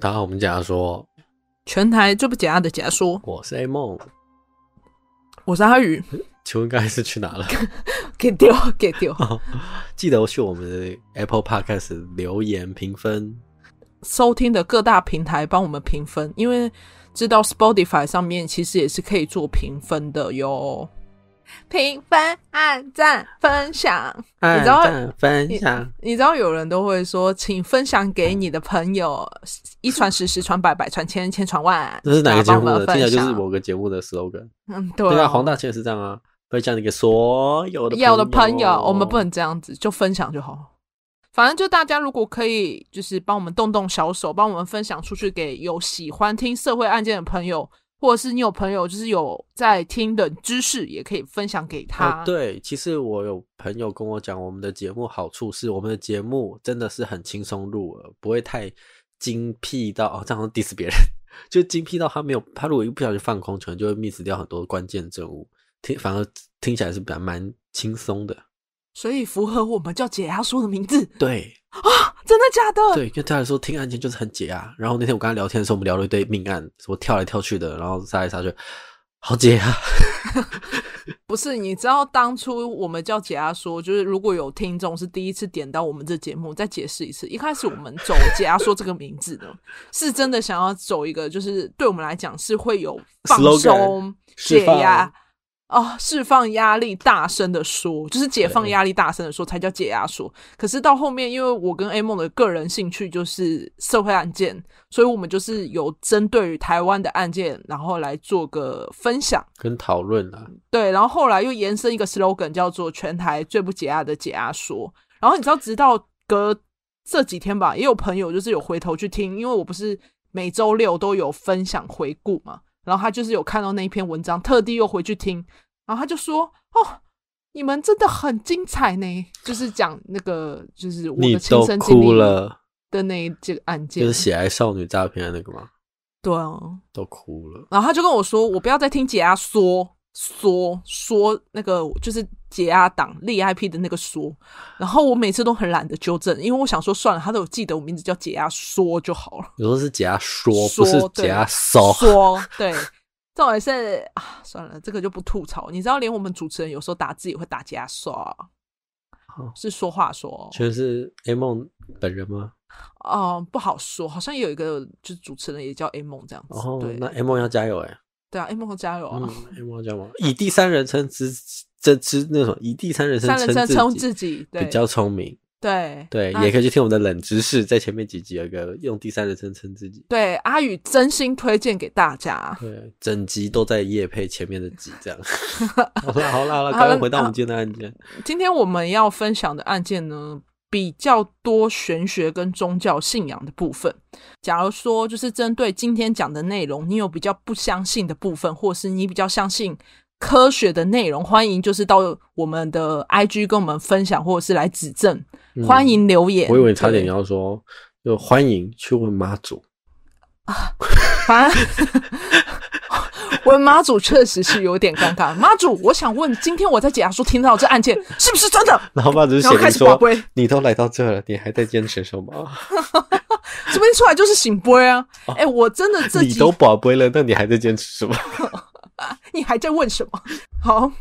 大家好，我们假说，全台最不解压的假说，我是 A 梦，我是阿宇。请问刚才是去哪了？给丢，给丢。记得去我们的 Apple Podcast 留言评分，收听的各大平台帮我们评分，因为知道 Spotify 上面其实也是可以做评分的哟。评分、按赞、分享，你知道？分享你，你知道有人都会说，请分享给你的朋友，一传十，十传百，百传千，千传万。这是哪个节目的？听起来就是某个节目的 slogan。嗯，对、哦。对啊，黄大千也是这样啊，分享你给所有的有的朋友，我们不能这样子，就分享就好。反正就大家如果可以，就是帮我们动动小手，帮我们分享出去给有喜欢听社会案件的朋友。或者是你有朋友就是有在听的知识，也可以分享给他。哦，对，其实我有朋友跟我讲，我们的节目好处是我们的节目真的是很轻松入耳，不会太精辟到哦，这样 diss 别人，就精辟到他没有，他如果一不小心放空，可能就会 miss 掉很多关键证物。听，反而听起来是比较蛮轻松的。所以符合我们叫解压说的名字。对啊，真的假的？对，因为他来说听案件就是很解压。然后那天我跟他聊天的时候，我们聊了一堆命案，什么跳来跳去的，然后杀来杀去，好解压。不是，你知道当初我们叫解压说，就是如果有听众是第一次点到我们这节目，再解释一次。一开始我们走解压说这个名字的，是真的想要走一个，就是对我们来讲是会有放松解压。哦，释放压力，大声的说，就是解放压力，大声的说才叫解压说。可是到后面，因为我跟 A 梦的个人兴趣就是社会案件，所以我们就是有针对于台湾的案件，然后来做个分享跟讨论啊。对，然后后来又延伸一个 slogan，叫做“全台最不解压的解压说”。然后你知道，直到隔这几天吧，也有朋友就是有回头去听，因为我不是每周六都有分享回顾嘛，然后他就是有看到那一篇文章，特地又回去听。然后他就说：“哦，你们真的很精彩呢，就是讲那个，就是我的亲身经历的那这个案件，就是血爱少女诈骗的那个吗？对啊，都哭了。然后他就跟我说：我不要再听解压说说说那个，就是解压党立 IP 的那个说。然后我每次都很懒得纠正，因为我想说算了，他都有记得我名字叫解压说就好了。有时候是解压说，不是解压说说，对。”这也是啊，算了，这个就不吐槽。你知道，连我们主持人有时候打字也会打假说，是说话说。全是 A 梦本人吗？哦、呃，不好说，好像有一个就是主持人也叫 A 梦这样子。哦，对，那 A 梦要加油哎。对啊，A 梦要加油啊！A 梦要加油，以第三人称之这之那种，以第三人称称自己，比较聪明。对对，也可以去听我们的冷知识，在前面几集有一个用第三人称称自己。对，阿宇真心推荐给大家。对，整集都在夜配前面的集，这样。好了好了好了，赶快回到我们今天的案件。今天我们要分享的案件呢，比较多玄学跟宗教信仰的部分。假如说，就是针对今天讲的内容，你有比较不相信的部分，或是你比较相信科学的内容，欢迎就是到我们的 IG 跟我们分享，或者是来指正。欢迎留言。嗯、我以为差点你要说，就欢迎去问妈祖啊。反正 问妈祖确实是有点尴尬。妈祖，我想问，今天我在解压说听到这案件是不是真的？然后妈祖写说：“你都来到这了，你还在坚持什么？” 这边出来就是醒杯啊！哎、欸，我真的这你都宝贝了，那你还在坚持什么？你还在问什么？好。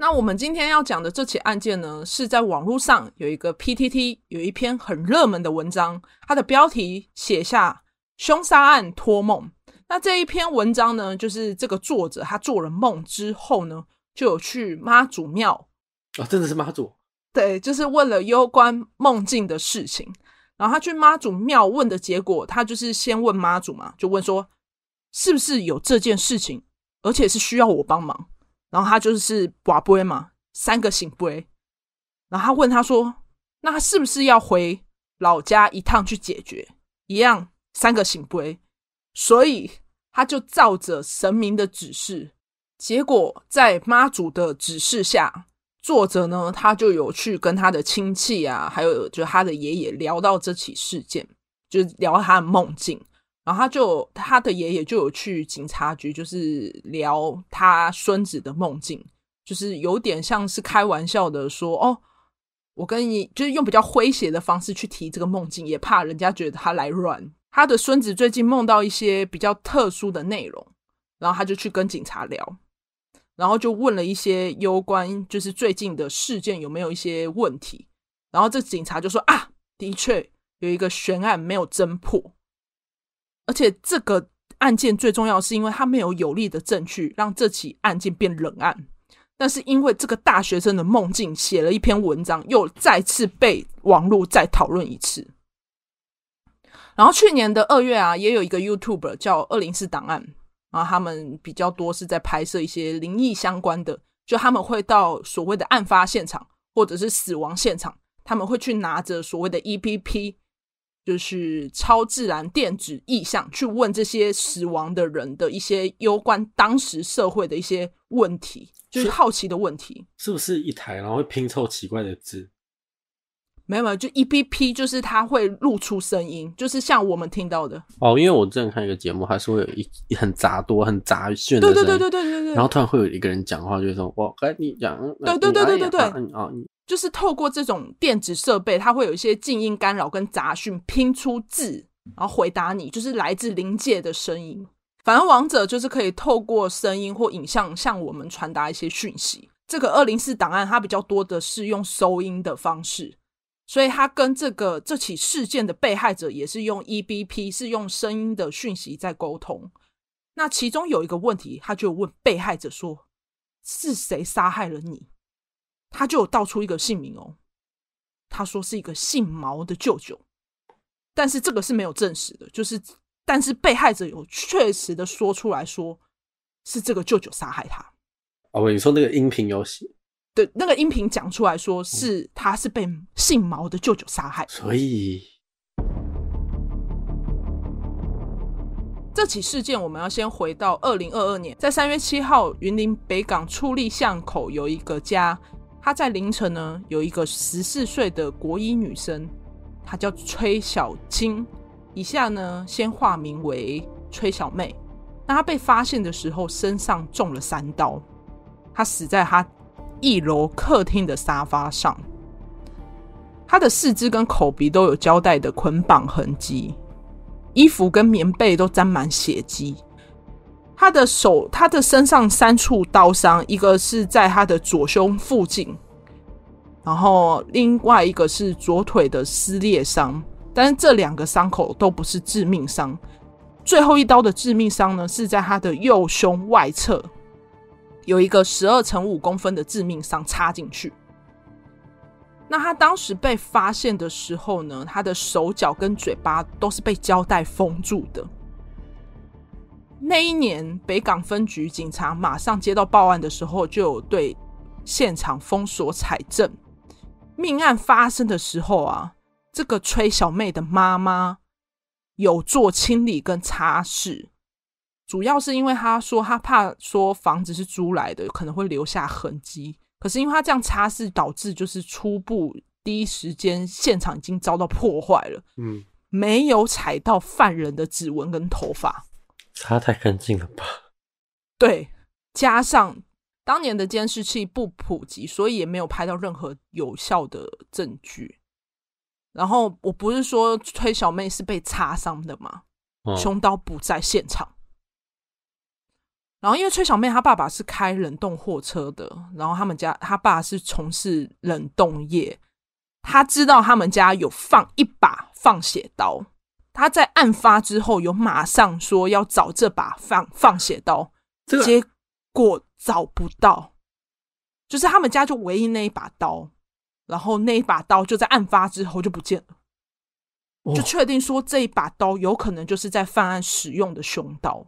那我们今天要讲的这起案件呢，是在网络上有一个 PTT 有一篇很热门的文章，它的标题写下“凶杀案托梦”。那这一篇文章呢，就是这个作者他做了梦之后呢，就有去妈祖庙啊，真的是妈祖？对，就是问了攸关梦境的事情。然后他去妈祖庙问的结果，他就是先问妈祖嘛，就问说是不是有这件事情，而且是需要我帮忙。然后他就是跋杯嘛，三个圣杯。然后他问他说：“那他是不是要回老家一趟去解决？”一样三个圣杯。所以他就照着神明的指示，结果在妈祖的指示下，作者呢他就有去跟他的亲戚啊，还有就他的爷爷聊到这起事件，就聊他的梦境。然后他就他的爷爷就有去警察局，就是聊他孙子的梦境，就是有点像是开玩笑的说：“哦，我跟你就是用比较诙谐的方式去提这个梦境，也怕人家觉得他来乱，他的孙子最近梦到一些比较特殊的内容，然后他就去跟警察聊，然后就问了一些攸关就是最近的事件有没有一些问题，然后这警察就说啊，的确有一个悬案没有侦破，而且这个案件最重要是因为他没有有力的证据让这起案件变冷案，但是因为这个大学生的梦境写了一篇文章，又再次被网络再讨论一次。然后去年的二月啊，也有一个 YouTube 叫二零四档案，然后他们比较多是在拍摄一些灵异相关的，就他们会到所谓的案发现场或者是死亡现场，他们会去拿着所谓的 EPP，就是超自然电子意象，去问这些死亡的人的一些攸关当时社会的一些问题，就是好奇的问题，是，是不是一台然后会拼凑奇怪的字？没有没有，就 EPP 就是它会露出声音，就是像我们听到的哦。因为我之前看一个节目，还是会有一很杂多、很杂炫的声音，对对对对对对对。然后突然会有一个人讲话，就是说：“我跟你讲。”对对对对对对。啊，就是透过这种电子设备，它会有一些静音干扰跟杂讯拼出字，然后回答你，就是来自灵界的声音。反正王者就是可以透过声音或影像向我们传达一些讯息。这个二零四档案它比较多的是用收音的方式。所以他跟这个这起事件的被害者也是用 EBP，是用声音的讯息在沟通。那其中有一个问题，他就问被害者说：“是谁杀害了你？”他就有道出一个姓名哦，他说是一个姓毛的舅舅，但是这个是没有证实的，就是但是被害者有确实的说出来说是这个舅舅杀害他。哦，你说那个音频有写。对，那个音频讲出来说是他是被姓毛的舅舅杀害，所以 这起事件我们要先回到二零二二年，在三月七号，云林北港出立巷口有一个家，他在凌晨呢有一个十四岁的国一女生，她叫崔小菁，以下呢先化名为崔小妹。那她被发现的时候身上中了三刀，她死在她。一楼客厅的沙发上，她的四肢跟口鼻都有胶带的捆绑痕迹，衣服跟棉被都沾满血迹。他的手，他的身上三处刀伤，一个是在他的左胸附近，然后另外一个是左腿的撕裂伤，但是这两个伤口都不是致命伤。最后一刀的致命伤呢，是在他的右胸外侧。有一个十二乘五公分的致命伤插进去。那他当时被发现的时候呢，他的手脚跟嘴巴都是被胶带封住的。那一年，北港分局警察马上接到报案的时候，就有对现场封锁采证。命案发生的时候啊，这个崔小妹的妈妈有做清理跟擦拭。主要是因为她说她怕说房子是租来的，可能会留下痕迹。可是因为她这样擦拭，导致就是初步第一时间现场已经遭到破坏了。嗯，没有采到犯人的指纹跟头发，擦太干净了吧？对，加上当年的监视器不普及，所以也没有拍到任何有效的证据。然后我不是说崔小妹是被擦伤的吗？嗯，凶刀不在现场。然后，因为崔小妹她爸爸是开冷冻货车的，然后他们家他爸是从事冷冻业，他知道他们家有放一把放血刀，他在案发之后有马上说要找这把放放血刀，这个、结果找不到，就是他们家就唯一那一把刀，然后那一把刀就在案发之后就不见了，哦、就确定说这一把刀有可能就是在犯案使用的凶刀。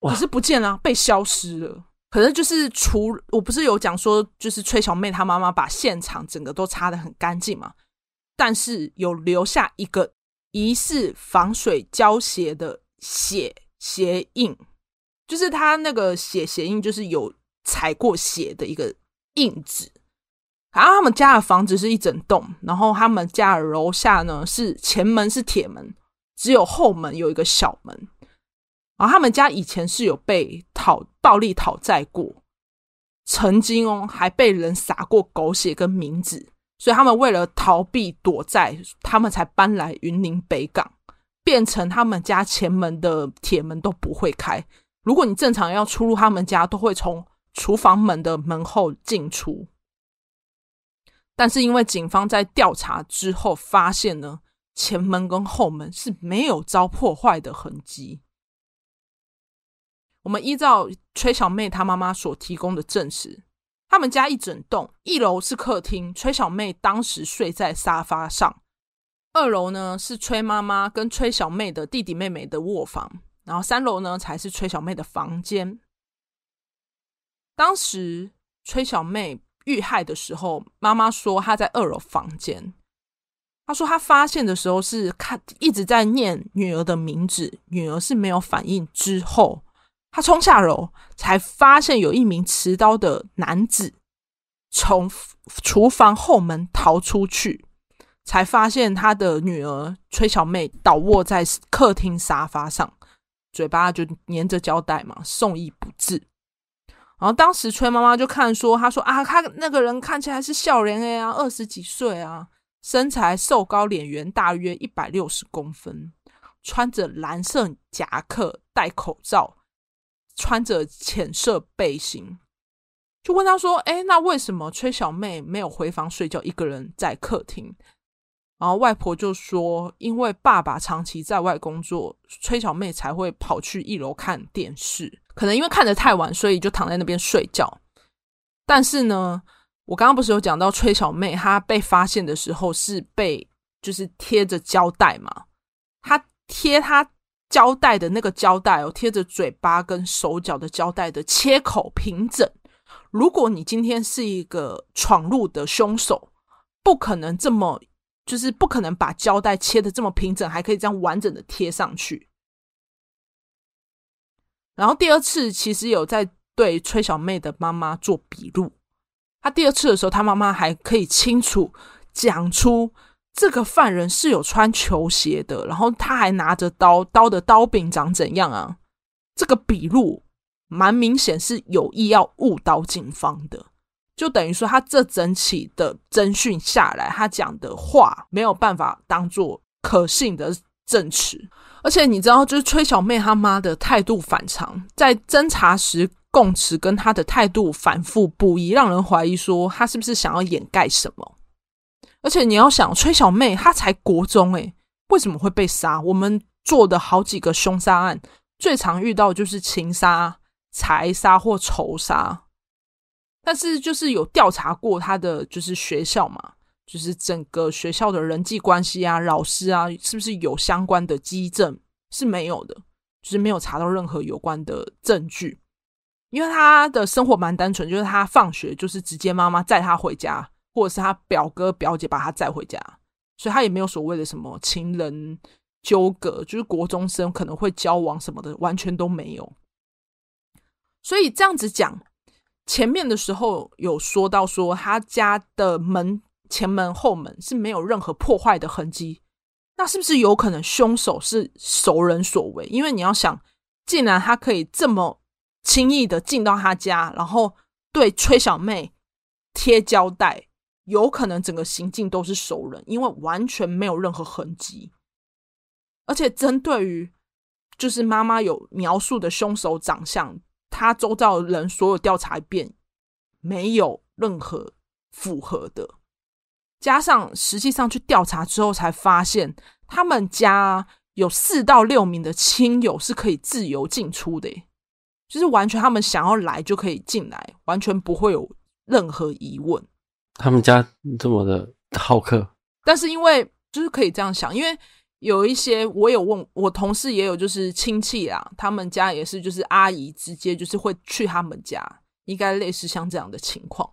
可是不见了，被消失了。可是就是除我不是有讲说，就是崔小妹她妈妈把现场整个都擦的很干净嘛，但是有留下一个疑似防水胶鞋的血鞋印，就是他那个血鞋印，就是有踩过血的一个印子。然后他们家的房子是一整栋，然后他们家的楼下呢是前门是铁门，只有后门有一个小门。然后他们家以前是有被讨暴力讨债过，曾经哦还被人撒过狗血跟名字，所以他们为了逃避躲债，他们才搬来云林北港。变成他们家前门的铁门都不会开。如果你正常要出入他们家，都会从厨房门的门后进出。但是因为警方在调查之后发现呢，前门跟后门是没有遭破坏的痕迹。我们依照崔小妹她妈妈所提供的证实，他们家一整栋，一楼是客厅，崔小妹当时睡在沙发上；二楼呢是崔妈妈跟崔小妹的弟弟妹妹的卧房，然后三楼呢才是崔小妹的房间。当时崔小妹遇害的时候，妈妈说她在二楼房间。她说她发现的时候是看一直在念女儿的名字，女儿是没有反应之后。他冲下楼，才发现有一名持刀的男子从厨房后门逃出去，才发现他的女儿崔小妹倒卧在客厅沙发上，嘴巴就粘着胶带嘛，送医不治。然后当时崔妈妈就看说，她说啊，他那个人看起来是笑脸哎啊，二十几岁啊，身材瘦高，脸圆，大约一百六十公分，穿着蓝色夹克，戴口罩。穿着浅色背心，就问他说：“哎，那为什么崔小妹没有回房睡觉，一个人在客厅？”然后外婆就说：“因为爸爸长期在外工作，崔小妹才会跑去一楼看电视。可能因为看得太晚，所以就躺在那边睡觉。但是呢，我刚刚不是有讲到崔小妹她被发现的时候是被就是贴着胶带嘛？她贴她。”胶带的那个胶带哦，贴着嘴巴跟手脚的胶带的切口平整。如果你今天是一个闯入的凶手，不可能这么，就是不可能把胶带切得这么平整，还可以这样完整的贴上去。然后第二次其实有在对崔小妹的妈妈做笔录，他第二次的时候，他妈妈还可以清楚讲出。这个犯人是有穿球鞋的，然后他还拿着刀，刀的刀柄长怎样啊？这个笔录蛮明显是有意要误导警方的，就等于说他这整起的侦讯下来，他讲的话没有办法当做可信的证词。而且你知道，就是崔小妹他妈的态度反常，在侦查时供词跟他的态度反复不一，让人怀疑说他是不是想要掩盖什么。而且你要想，崔小妹她才国中诶，为什么会被杀？我们做的好几个凶杀案，最常遇到就是情杀、财杀或仇杀。但是就是有调查过他的就是学校嘛，就是整个学校的人际关系啊、老师啊，是不是有相关的基证？是没有的，就是没有查到任何有关的证据。因为他的生活蛮单纯，就是他放学就是直接妈妈载他回家。或者是他表哥表姐把他载回家，所以他也没有所谓的什么情人纠葛，就是国中生可能会交往什么的，完全都没有。所以这样子讲，前面的时候有说到说他家的门前门后门是没有任何破坏的痕迹，那是不是有可能凶手是熟人所为？因为你要想，既然他可以这么轻易的进到他家，然后对崔小妹贴胶带。有可能整个行径都是熟人，因为完全没有任何痕迹，而且针对于就是妈妈有描述的凶手长相，他周遭人所有调查一遍，没有任何符合的。加上实际上去调查之后，才发现他们家有四到六名的亲友是可以自由进出的，就是完全他们想要来就可以进来，完全不会有任何疑问。他们家这么的好客，但是因为就是可以这样想，因为有一些我有问我同事也有就是亲戚啊，他们家也是就是阿姨直接就是会去他们家，应该类似像这样的情况。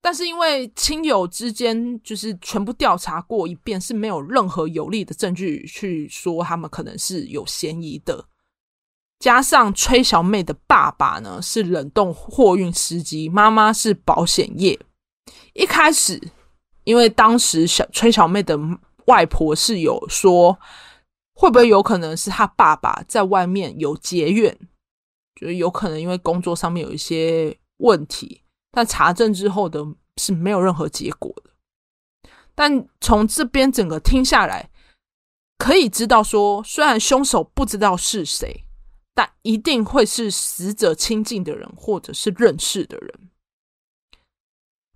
但是因为亲友之间就是全部调查过一遍，是没有任何有力的证据去说他们可能是有嫌疑的。加上崔小妹的爸爸呢是冷冻货运司机，妈妈是保险业。一开始，因为当时小崔小妹的外婆是有说，会不会有可能是她爸爸在外面有结怨，就是有可能因为工作上面有一些问题，但查证之后的是没有任何结果的。但从这边整个听下来，可以知道说，虽然凶手不知道是谁，但一定会是死者亲近的人或者是认识的人。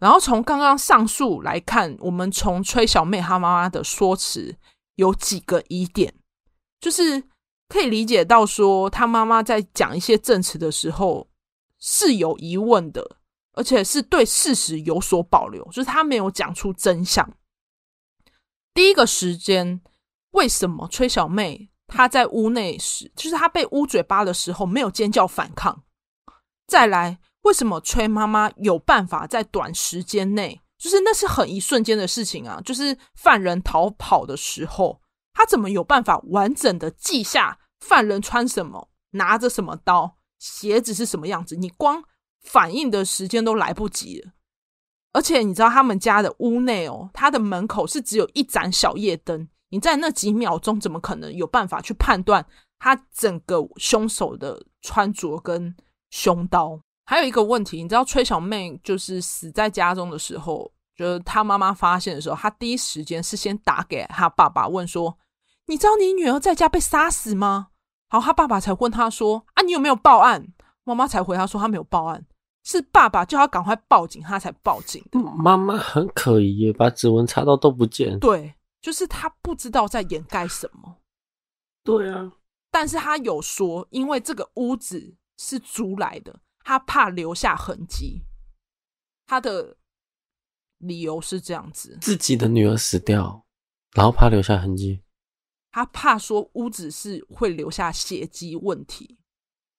然后从刚刚上述来看，我们从崔小妹她妈妈的说辞有几个疑点，就是可以理解到说，她妈妈在讲一些证词的时候是有疑问的，而且是对事实有所保留，就是她没有讲出真相。第一个时间。为什么崔小妹她在屋内时，就是她被捂嘴巴的时候没有尖叫反抗？再来，为什么崔妈妈有办法在短时间内，就是那是很一瞬间的事情啊，就是犯人逃跑的时候，她怎么有办法完整的记下犯人穿什么、拿着什么刀、鞋子是什么样子？你光反应的时间都来不及了。而且你知道他们家的屋内哦，他的门口是只有一盏小夜灯。你在那几秒钟，怎么可能有办法去判断他整个凶手的穿着跟凶刀？还有一个问题，你知道崔小妹就是死在家中的时候，就是她妈妈发现的时候，她第一时间是先打给她爸爸问说：“你知道你女儿在家被杀死吗？”然后她爸爸才问她说：“啊，你有没有报案？”妈妈才回她说：“她没有报案，是爸爸叫她赶快报警，她才报警的。”妈妈很可疑耶，把指纹查到都不见。对。就是她不知道在掩盖什么，对啊，但是她有说，因为这个屋子是租来的，他怕留下痕迹。他的理由是这样子：自己的女儿死掉，然后怕留下痕迹，他怕说屋子是会留下血迹问题。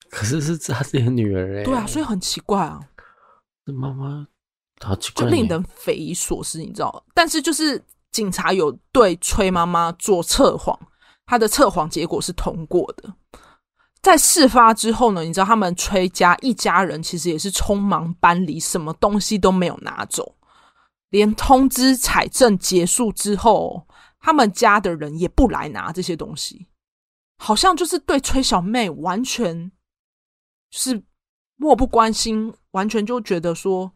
可是是他自己的女儿哎，对啊，所以很奇怪啊，这妈妈好奇怪，就令人匪夷所思，你知道？但是就是。警察有对崔妈妈做测谎，他的测谎结果是通过的。在事发之后呢，你知道他们崔家一家人其实也是匆忙搬离，什么东西都没有拿走，连通知采证结束之后，他们家的人也不来拿这些东西，好像就是对崔小妹完全是漠不关心，完全就觉得说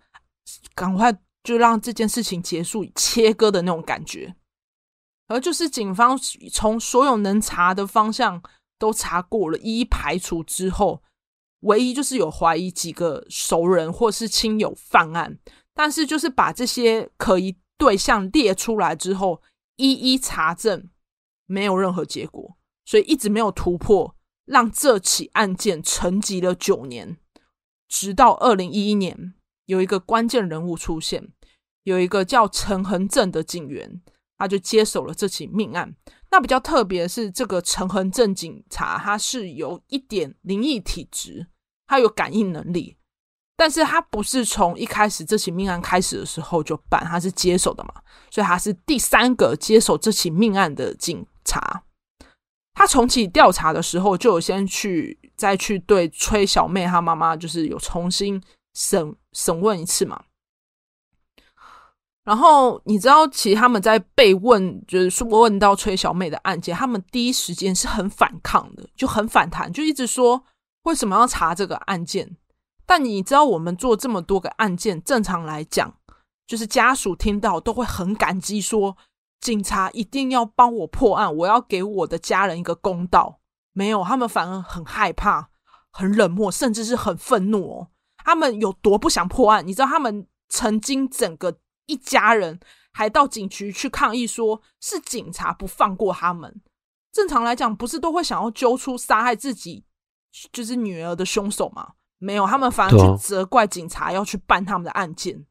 赶快。就让这件事情结束，切割的那种感觉。而就是警方从所有能查的方向都查过了，一一排除之后，唯一就是有怀疑几个熟人或是亲友犯案，但是就是把这些可疑对象列出来之后，一一查证，没有任何结果，所以一直没有突破，让这起案件沉寂了九年，直到二零一一年，有一个关键人物出现。有一个叫陈恒正的警员，他就接手了这起命案。那比较特别是，这个陈恒正警察他是有一点灵异体质，他有感应能力，但是他不是从一开始这起命案开始的时候就办，他是接手的嘛，所以他是第三个接手这起命案的警察。他重启调查的时候，就有先去再去对崔小妹她妈妈，就是有重新审审问一次嘛。然后你知道，其实他们在被问，就是说问到崔小妹的案件，他们第一时间是很反抗的，就很反弹，就一直说为什么要查这个案件。但你知道，我们做这么多个案件，正常来讲，就是家属听到都会很感激，说警察一定要帮我破案，我要给我的家人一个公道。没有，他们反而很害怕，很冷漠，甚至是很愤怒哦。他们有多不想破案？你知道，他们曾经整个。一家人还到警局去抗议，说是警察不放过他们。正常来讲，不是都会想要揪出杀害自己就是女儿的凶手吗？没有，他们反而去责怪警察要去办他们的案件。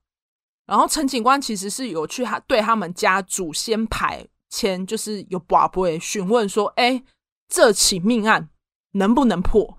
然后陈警官其实是有去他对他们家祖先牌前，就是有跋杯询问说：“哎，这起命案能不能破？”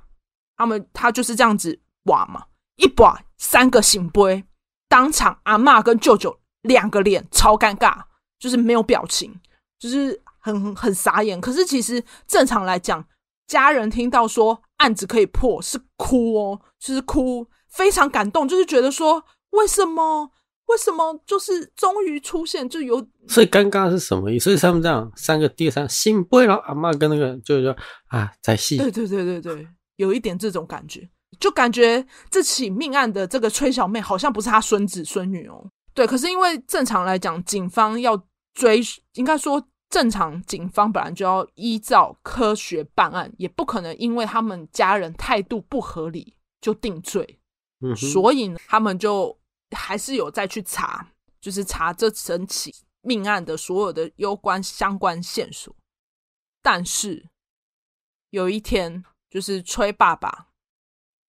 他们他就是这样子跋嘛，一把三个圣杯，当场阿嬷跟舅舅。两个脸超尴尬，就是没有表情，就是很很傻眼。可是其实正常来讲，家人听到说案子可以破是哭哦，就是哭，非常感动，就是觉得说为什么为什么就是终于出现就有。所以尴尬是什么意思？所以他们这样三个第三心不会，然后阿妈跟那个就是说啊在戏，对对对对对，有一点这种感觉，就感觉这起命案的这个崔小妹好像不是她孙子孙女哦。对，可是因为正常来讲，警方要追，应该说正常警方本来就要依照科学办案，也不可能因为他们家人态度不合理就定罪。嗯，所以呢，他们就还是有再去查，就是查这整起命案的所有的攸关相关线索。但是有一天，就是崔爸爸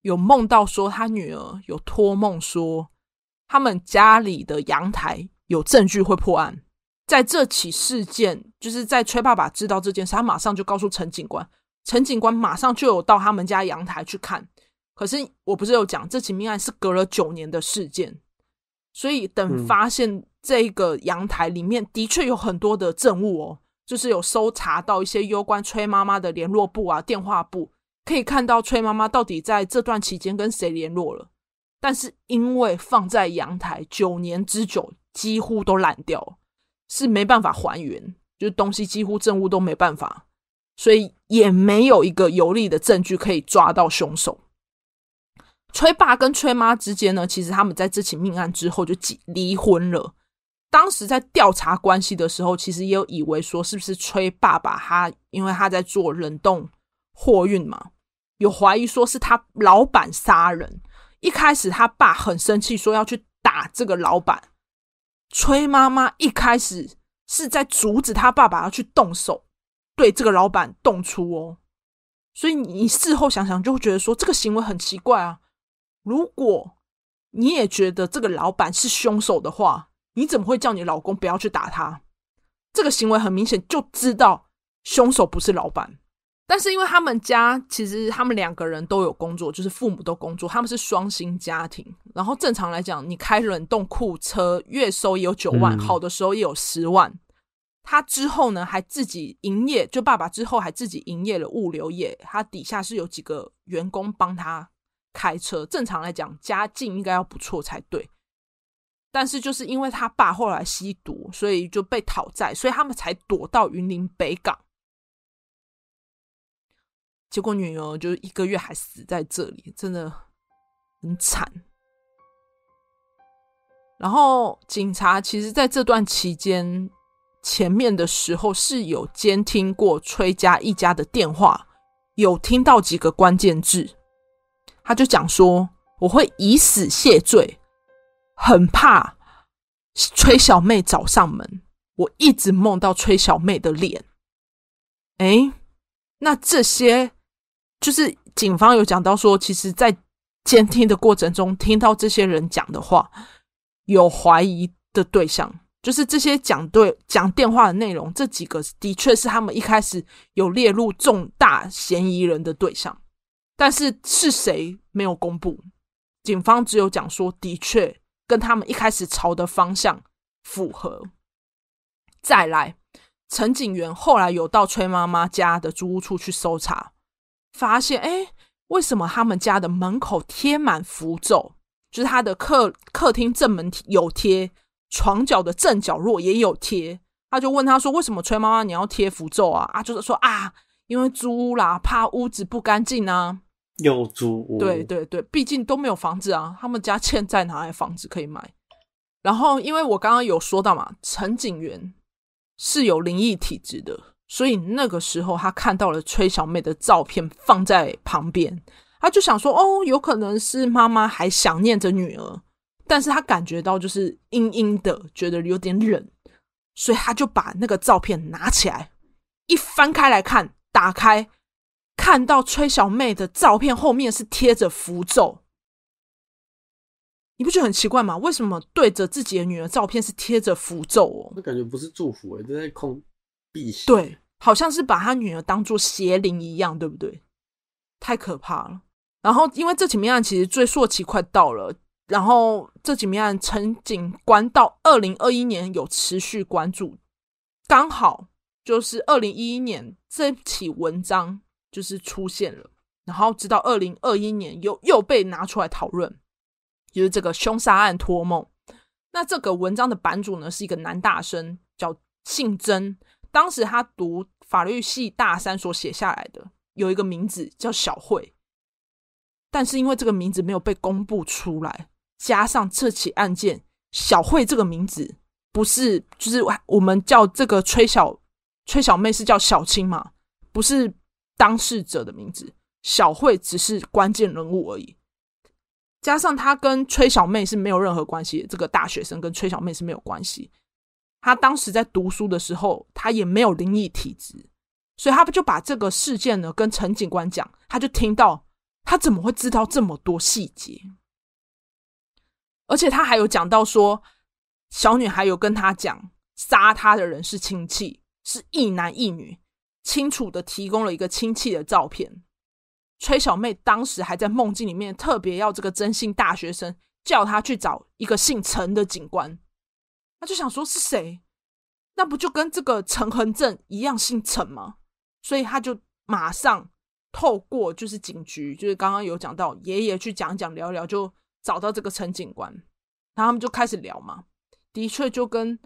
有梦到说，他女儿有托梦说，他们家里的阳台有证据会破案。在这起事件，就是在崔爸爸知道这件事，他马上就告诉陈警官，陈警官马上就有到他们家阳台去看。可是我不是有讲，这起命案是隔了九年的事件，所以等发现这个阳台里面的确有很多的证物哦，就是有搜查到一些有关崔妈妈的联络簿啊、电话簿，可以看到崔妈妈到底在这段期间跟谁联络了。但是因为放在阳台九年之久，几乎都烂掉。是没办法还原，就是东西几乎证物都没办法，所以也没有一个有力的证据可以抓到凶手。崔爸跟崔妈之间呢，其实他们在这起命案之后就离婚了。当时在调查关系的时候，其实也有以为说是不是崔爸爸他因为他在做冷冻货运嘛，有怀疑说是他老板杀人。一开始他爸很生气，说要去打这个老板。崔妈妈一开始是在阻止他爸爸要去动手，对这个老板动粗哦。所以你事后想想，就会觉得说这个行为很奇怪啊。如果你也觉得这个老板是凶手的话，你怎么会叫你老公不要去打他？这个行为很明显就知道凶手不是老板。但是因为他们家其实他们两个人都有工作，就是父母都工作，他们是双薪家庭。然后正常来讲，你开冷冻库车月收也有九万，好的时候也有十万。他之后呢还自己营业，就爸爸之后还自己营业了物流业，他底下是有几个员工帮他开车。正常来讲，家境应该要不错才对。但是就是因为他爸后来吸毒，所以就被讨债，所以他们才躲到云林北港。结果女儿就一个月还死在这里，真的很惨。然后警察其实在这段期间前面的时候是有监听过崔家一家的电话，有听到几个关键字，他就讲说：“我会以死谢罪，很怕崔小妹找上门，我一直梦到崔小妹的脸。”哎，那这些。就是警方有讲到说，其实，在监听的过程中，听到这些人讲的话，有怀疑的对象，就是这些讲对讲电话的内容，这几个的确是他们一开始有列入重大嫌疑人的对象，但是是谁没有公布，警方只有讲说，的确跟他们一开始朝的方向符合。再来，陈警员后来有到崔妈妈家的租屋处去搜查。发现哎，为什么他们家的门口贴满符咒？就是他的客客厅正门有贴，床角的正角落也有贴。他就问他说：“为什么崔妈妈你要贴符咒啊？”啊，就是说啊，因为租屋啦，怕屋子不干净啊。有租屋？对对对，毕竟都没有房子啊，他们家欠债，哪来房子可以买？然后，因为我刚刚有说到嘛，陈景元是有灵异体质的。所以那个时候，他看到了崔小妹的照片放在旁边，他就想说：“哦，有可能是妈妈还想念着女儿，但是他感觉到就是阴阴的，觉得有点冷，所以他就把那个照片拿起来，一翻开来看，打开看到崔小妹的照片后面是贴着符咒，你不觉得很奇怪吗？为什么对着自己的女儿照片是贴着符咒哦？那感觉不是祝福诶，这在”对，好像是把他女儿当做邪灵一样，对不对？太可怕了。然后，因为这起命案其实追溯期快到了，然后这起命案陈警官到二零二一年有持续关注，刚好就是二零一一年这起文章就是出现了，然后直到二零二一年又又被拿出来讨论，就是这个凶杀案托梦。那这个文章的版主呢，是一个男大生，叫姓曾。当时他读法律系大三所写下来的有一个名字叫小慧，但是因为这个名字没有被公布出来，加上这起案件小慧这个名字不是，就是我们叫这个崔小崔小妹是叫小青嘛，不是当事者的名字，小慧只是关键人物而已。加上他跟崔小妹是没有任何关系，这个大学生跟崔小妹是没有关系。他当时在读书的时候，他也没有灵异体质，所以他不就把这个事件呢跟陈警官讲，他就听到他怎么会知道这么多细节？而且他还有讲到说，小女孩有跟他讲，杀他的人是亲戚，是一男一女，清楚的提供了一个亲戚的照片。崔小妹当时还在梦境里面，特别要这个征信大学生叫他去找一个姓陈的警官。他就想说是谁？那不就跟这个陈恒正一样姓陈吗？所以他就马上透过就是警局，就是刚刚有讲到爷爷去讲讲聊聊，就找到这个陈警官，然后他们就开始聊嘛。的确，就跟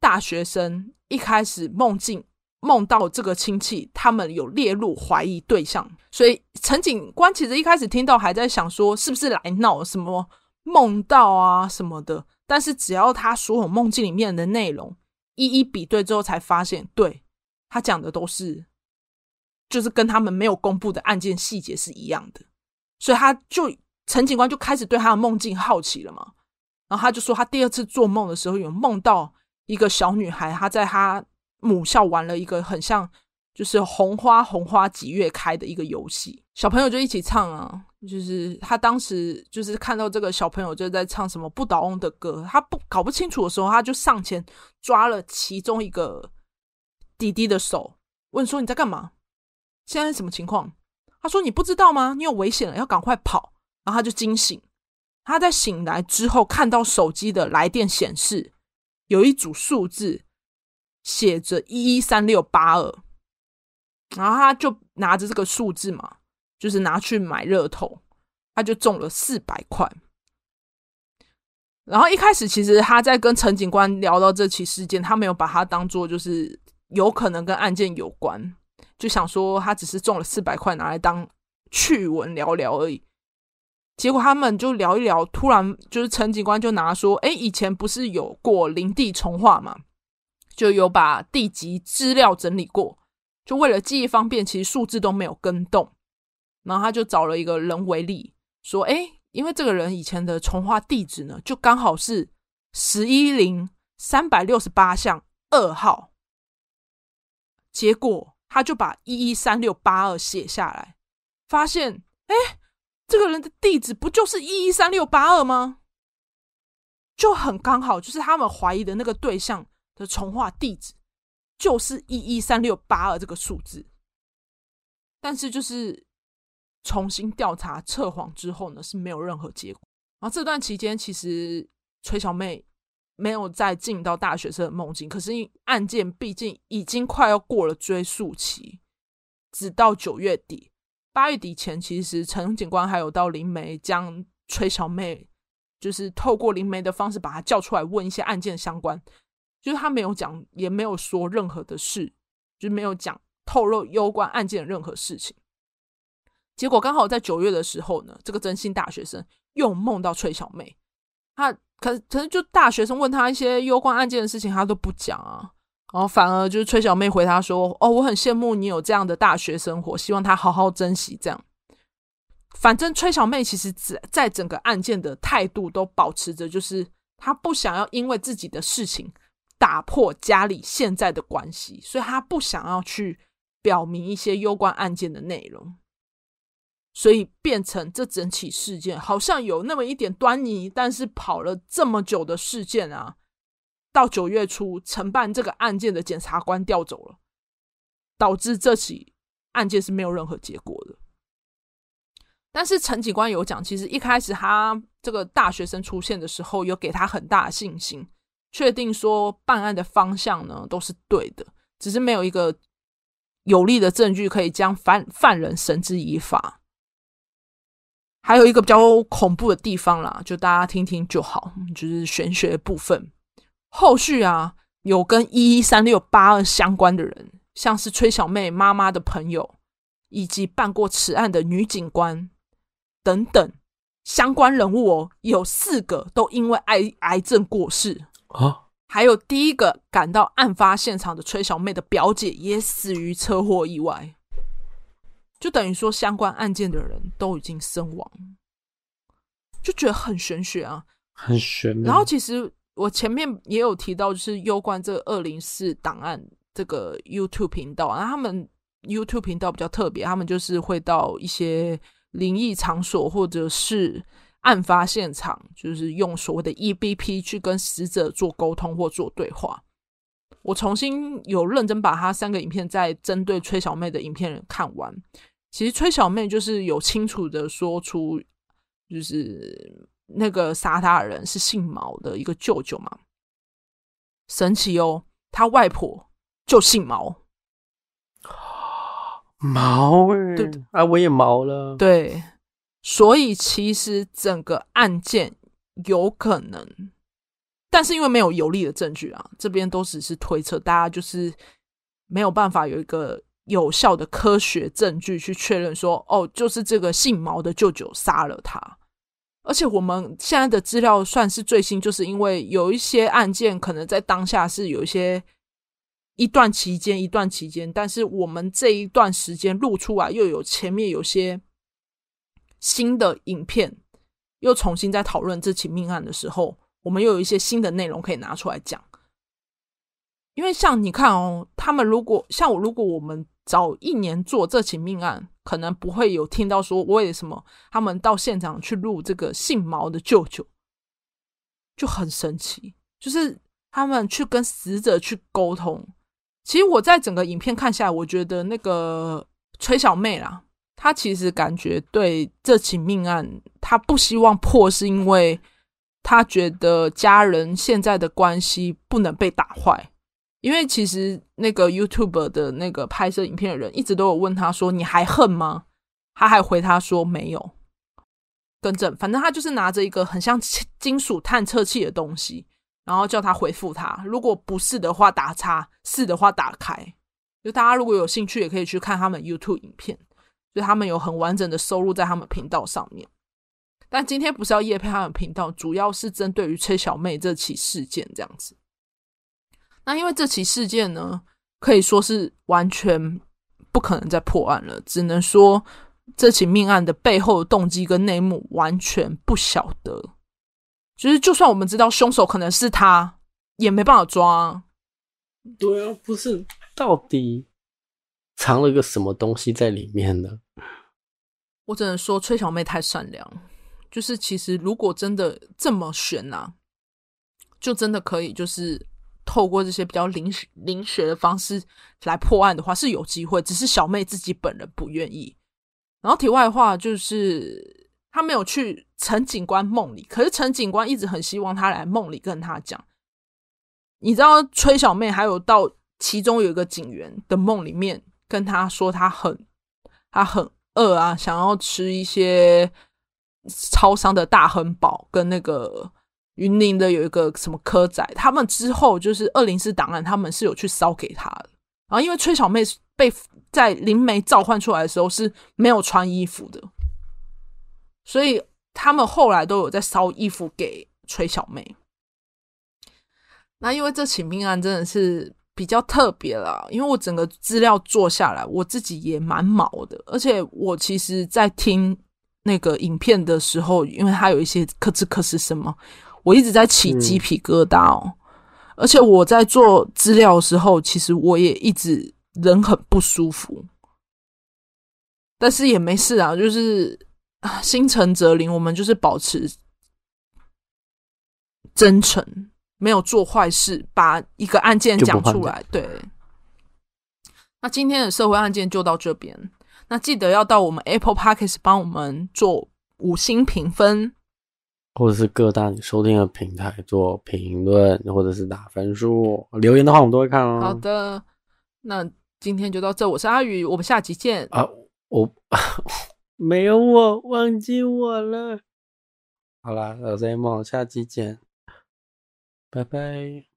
大学生一开始梦境。梦到这个亲戚，他们有列入怀疑对象，所以陈警官其实一开始听到还在想说是不是来闹什么梦到啊什么的，但是只要他所有梦境里面的内容一一比对之后，才发现对他讲的都是，就是跟他们没有公布的案件细节是一样的，所以他就陈警官就开始对他的梦境好奇了嘛，然后他就说他第二次做梦的时候有梦到一个小女孩，她在他。母校玩了一个很像，就是红花红花几月开的一个游戏，小朋友就一起唱啊。就是他当时就是看到这个小朋友就在唱什么不倒翁的歌，他不搞不清楚的时候，他就上前抓了其中一个弟弟的手，问说：“你在干嘛？现在是什么情况？”他说：“你不知道吗？你有危险了，要赶快跑。”然后他就惊醒，他在醒来之后看到手机的来电显示有一组数字。写着一一三六八二，然后他就拿着这个数字嘛，就是拿去买乐透，他就中了四百块。然后一开始其实他在跟陈警官聊到这起事件，他没有把它当做就是有可能跟案件有关，就想说他只是中了四百块，拿来当趣闻聊聊而已。结果他们就聊一聊，突然就是陈警官就拿说：“哎，以前不是有过林地重划吗？”就有把地籍资料整理过，就为了记忆方便，其实数字都没有更动。然后他就找了一个人为例，说：“哎，因为这个人以前的重化地址呢，就刚好是十一零三百六十八巷二号。结果他就把一一三六八二写下来，发现，哎，这个人的地址不就是一一三六八二吗？就很刚好，就是他们怀疑的那个对象。”的重化地址就是一一三六八二这个数字，但是就是重新调查测谎之后呢，是没有任何结果。然后这段期间，其实崔小妹没有再进到大学生的梦境，可是案件毕竟已经快要过了追诉期，直到九月底、八月底前，其实陈警官还有到灵媒将崔小妹，就是透过灵媒的方式把她叫出来问一些案件相关。就是他没有讲，也没有说任何的事，就是没有讲透露有关案件的任何事情。结果刚好在九月的时候呢，这个真心大学生又梦到崔小妹，他可可是就大学生问他一些攸关案件的事情，他都不讲啊，然后反而就是崔小妹回他说：“哦，我很羡慕你有这样的大学生活，希望他好好珍惜。”这样，反正崔小妹其实在在整个案件的态度都保持着，就是他不想要因为自己的事情。打破家里现在的关系，所以他不想要去表明一些攸关案件的内容，所以变成这整起事件好像有那么一点端倪，但是跑了这么久的事件啊，到九月初承办这个案件的检察官调走了，导致这起案件是没有任何结果的。但是陈警官有讲，其实一开始他这个大学生出现的时候，有给他很大的信心。确定说办案的方向呢都是对的，只是没有一个有力的证据可以将犯犯人绳之以法。还有一个比较恐怖的地方啦，就大家听听就好，就是玄学的部分。后续啊，有跟一一三六八二相关的人，像是崔小妹妈妈的朋友，以及办过此案的女警官等等相关人物哦，有四个都因为癌癌症过世。啊，还有第一个赶到案发现场的崔小妹的表姐也死于车祸意外，就等于说相关案件的人都已经身亡，就觉得很玄学啊，很玄。然后其实我前面也有提到，就是攸关这个二零四档案这个 YouTube 频道，然后他们 YouTube 频道比较特别，他们就是会到一些灵异场所或者是。案发现场就是用所谓的 EBP 去跟死者做沟通或做对话。我重新有认真把他三个影片在针对崔小妹的影片看完。其实崔小妹就是有清楚的说出，就是那个杀他的人是姓毛的一个舅舅嘛。神奇哦，他外婆就姓毛。毛哎，对啊，我也毛了。对。所以其实整个案件有可能，但是因为没有有力的证据啊，这边都只是推测，大家就是没有办法有一个有效的科学证据去确认说，哦，就是这个姓毛的舅舅杀了他。而且我们现在的资料算是最新，就是因为有一些案件可能在当下是有一些一段期间一段期间，但是我们这一段时间录出来又有前面有些。新的影片又重新在讨论这起命案的时候，我们又有一些新的内容可以拿出来讲。因为像你看哦，他们如果像我，如果我们早一年做这起命案，可能不会有听到说为什么他们到现场去录这个姓毛的舅舅，就很神奇。就是他们去跟死者去沟通。其实我在整个影片看下来，我觉得那个崔小妹啦。她其实感觉对这起命案，她不希望破，是因为他觉得家人现在的关系不能被打坏。因为其实那个 YouTube 的那个拍摄影片的人一直都有问他说：“你还恨吗？”他还回他说：“没有。”更正，反正他就是拿着一个很像金属探测器的东西，然后叫他回复他。如果不是的话打叉，是的话打开。就大家如果有兴趣，也可以去看他们 YouTube 影片。就他们有很完整的收录在他们频道上面，但今天不是要夜配他们频道，主要是针对于崔小妹这起事件这样子。那因为这起事件呢，可以说是完全不可能再破案了，只能说这起命案的背后的动机跟内幕完全不晓得。就是就算我们知道凶手可能是他，也没办法抓。对啊，不是到底。藏了个什么东西在里面呢？我只能说崔小妹太善良，就是其实如果真的这么悬呐、啊，就真的可以就是透过这些比较灵灵学的方式来破案的话是有机会，只是小妹自己本人不愿意。然后题外话就是他没有去陈警官梦里，可是陈警官一直很希望他来梦里跟他讲。你知道崔小妹还有到其中有一个警员的梦里面。跟他说他很他很饿啊，想要吃一些超商的大亨堡，跟那个云林的有一个什么科仔。他们之后就是二零四档案，他们是有去烧给他的。然后因为崔小妹被在灵媒召唤出来的时候是没有穿衣服的，所以他们后来都有在烧衣服给崔小妹。那因为这起命案真的是。比较特别啦，因为我整个资料做下来，我自己也蛮毛的。而且我其实，在听那个影片的时候，因为它有一些咯吱咯吱声嘛，我一直在起鸡皮疙瘩哦。嗯、而且我在做资料的时候，其实我也一直人很不舒服，但是也没事啊，就是心诚则灵，我们就是保持真诚。没有做坏事，把一个案件讲出来。对，那今天的社会案件就到这边。那记得要到我们 Apple Podcast 帮我们做五星评分，或者是各大你收听的平台做评论，或者是打分数。留言的话，我们都会看哦。好的，那今天就到这。我是阿宇，我们下集见。啊，我 没有我，忘记我了。好啦，老 Z 梦，下期见。拜拜。